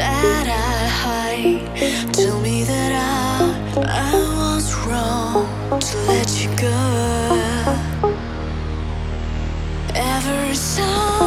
that I hide. Tell me that I, I was wrong to let you go. Ever song.